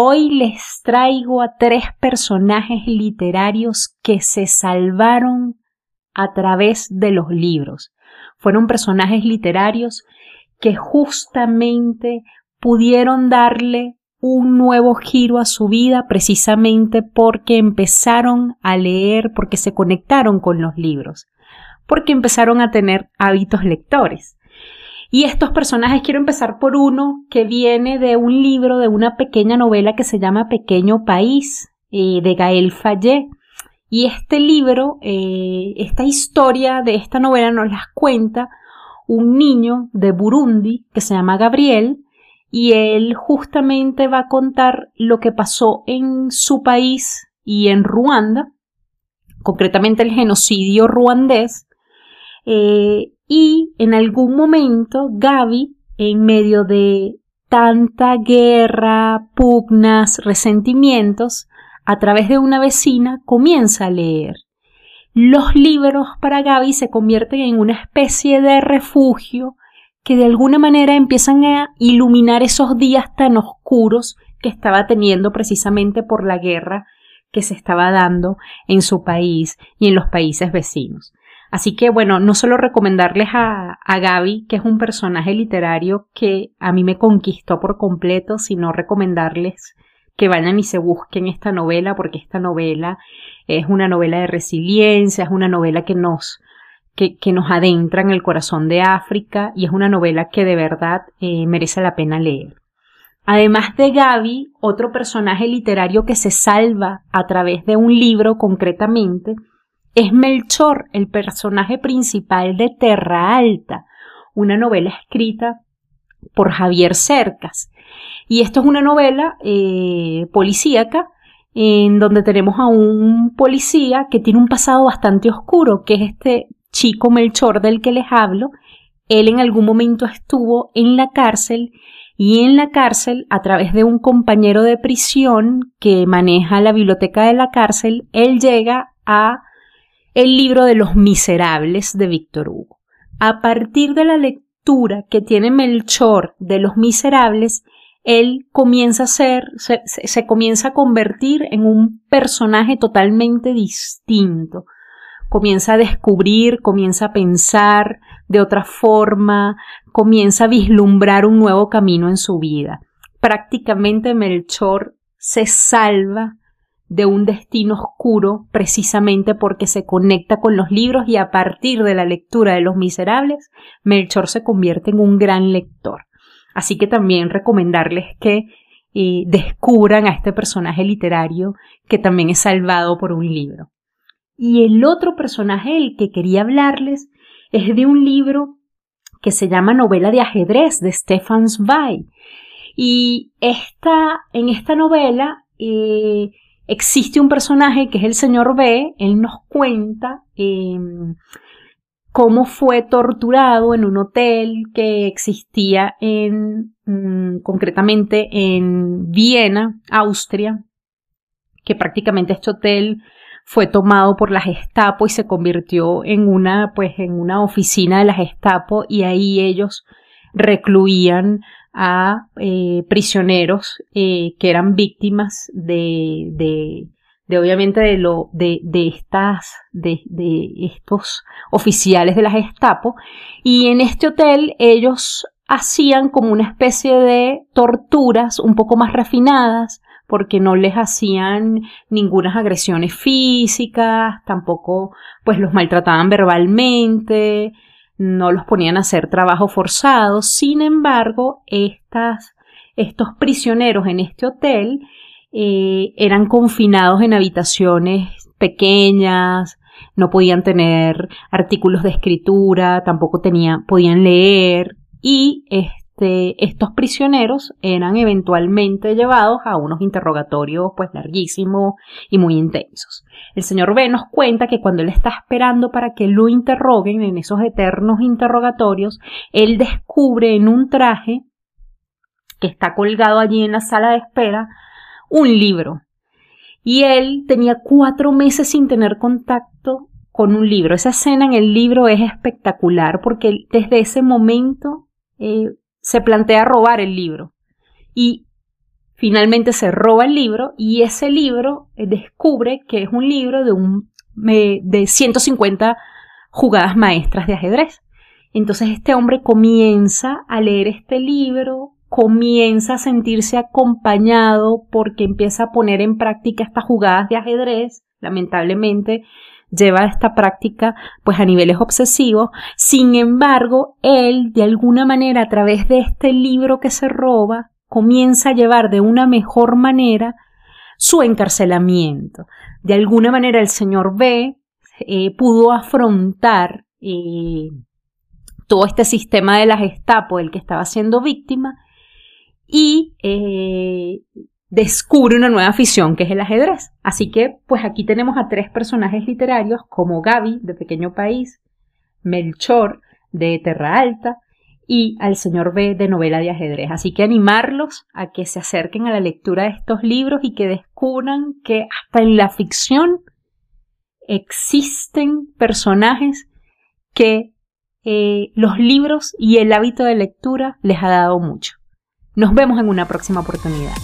Hoy les traigo a tres personajes literarios que se salvaron a través de los libros. Fueron personajes literarios que justamente pudieron darle un nuevo giro a su vida precisamente porque empezaron a leer, porque se conectaron con los libros, porque empezaron a tener hábitos lectores. Y estos personajes quiero empezar por uno que viene de un libro, de una pequeña novela que se llama Pequeño País, eh, de Gael Fallé. Y este libro, eh, esta historia de esta novela nos las cuenta un niño de Burundi que se llama Gabriel y él justamente va a contar lo que pasó en su país y en Ruanda, concretamente el genocidio ruandés, eh, y en algún momento Gaby, en medio de tanta guerra, pugnas, resentimientos, a través de una vecina comienza a leer. Los libros para Gaby se convierten en una especie de refugio que de alguna manera empiezan a iluminar esos días tan oscuros que estaba teniendo precisamente por la guerra que se estaba dando en su país y en los países vecinos. Así que bueno, no solo recomendarles a, a Gaby, que es un personaje literario que a mí me conquistó por completo, sino recomendarles que vayan y se busquen esta novela, porque esta novela es una novela de resiliencia, es una novela que nos, que, que nos adentra en el corazón de África y es una novela que de verdad eh, merece la pena leer. Además de Gaby, otro personaje literario que se salva a través de un libro concretamente es Melchor, el personaje principal de Terra Alta, una novela escrita por Javier Cercas. Y esto es una novela eh, policíaca en donde tenemos a un policía que tiene un pasado bastante oscuro, que es este chico Melchor del que les hablo. Él en algún momento estuvo en la cárcel y en la cárcel, a través de un compañero de prisión que maneja la biblioteca de la cárcel, él llega a el libro de los miserables de Víctor Hugo. A partir de la lectura que tiene Melchor de los miserables, él comienza a ser, se, se, comienza a convertir en un personaje totalmente distinto. Comienza a descubrir, comienza a pensar de otra forma, comienza a vislumbrar un nuevo camino en su vida. Prácticamente Melchor se salva de un destino oscuro precisamente porque se conecta con los libros y a partir de la lectura de Los Miserables, Melchor se convierte en un gran lector. Así que también recomendarles que eh, descubran a este personaje literario que también es salvado por un libro. Y el otro personaje del que quería hablarles es de un libro que se llama Novela de ajedrez de Stefan Zweig. Y esta, en esta novela eh, existe un personaje que es el señor B, él nos cuenta em, cómo fue torturado en un hotel que existía en, mm, concretamente en Viena, Austria, que prácticamente este hotel fue tomado por la Gestapo y se convirtió en una, pues, en una oficina de la Gestapo y ahí ellos recluían a eh, prisioneros eh, que eran víctimas de, de, de obviamente de lo de, de estas de, de, estos oficiales de la Gestapo. Y en este hotel ellos hacían como una especie de torturas un poco más refinadas porque no les hacían ninguna agresiones físicas, tampoco pues los maltrataban verbalmente, no los ponían a hacer trabajo forzado. Sin embargo, estas, estos prisioneros en este hotel eh, eran confinados en habitaciones pequeñas, no podían tener artículos de escritura, tampoco tenía, podían leer y este, estos prisioneros eran eventualmente llevados a unos interrogatorios pues larguísimos y muy intensos. El señor B nos cuenta que cuando él está esperando para que lo interroguen en esos eternos interrogatorios, él descubre en un traje que está colgado allí en la sala de espera un libro. Y él tenía cuatro meses sin tener contacto con un libro. Esa escena en el libro es espectacular porque desde ese momento eh, se plantea robar el libro. Y finalmente se roba el libro y ese libro eh, descubre que es un libro de, un, de 150 jugadas maestras de ajedrez. Entonces este hombre comienza a leer este libro, comienza a sentirse acompañado porque empieza a poner en práctica estas jugadas de ajedrez. Lamentablemente lleva esta práctica pues a niveles obsesivos. Sin embargo, él de alguna manera a través de este libro que se roba comienza a llevar de una mejor manera su encarcelamiento. De alguna manera el señor B eh, pudo afrontar eh, todo este sistema de la Gestapo del que estaba siendo víctima y eh, descubre una nueva afición que es el ajedrez. Así que, pues aquí tenemos a tres personajes literarios como Gaby, de Pequeño País, Melchor, de Terra Alta, y al señor B de novela de ajedrez. Así que animarlos a que se acerquen a la lectura de estos libros y que descubran que hasta en la ficción existen personajes que eh, los libros y el hábito de lectura les ha dado mucho. Nos vemos en una próxima oportunidad.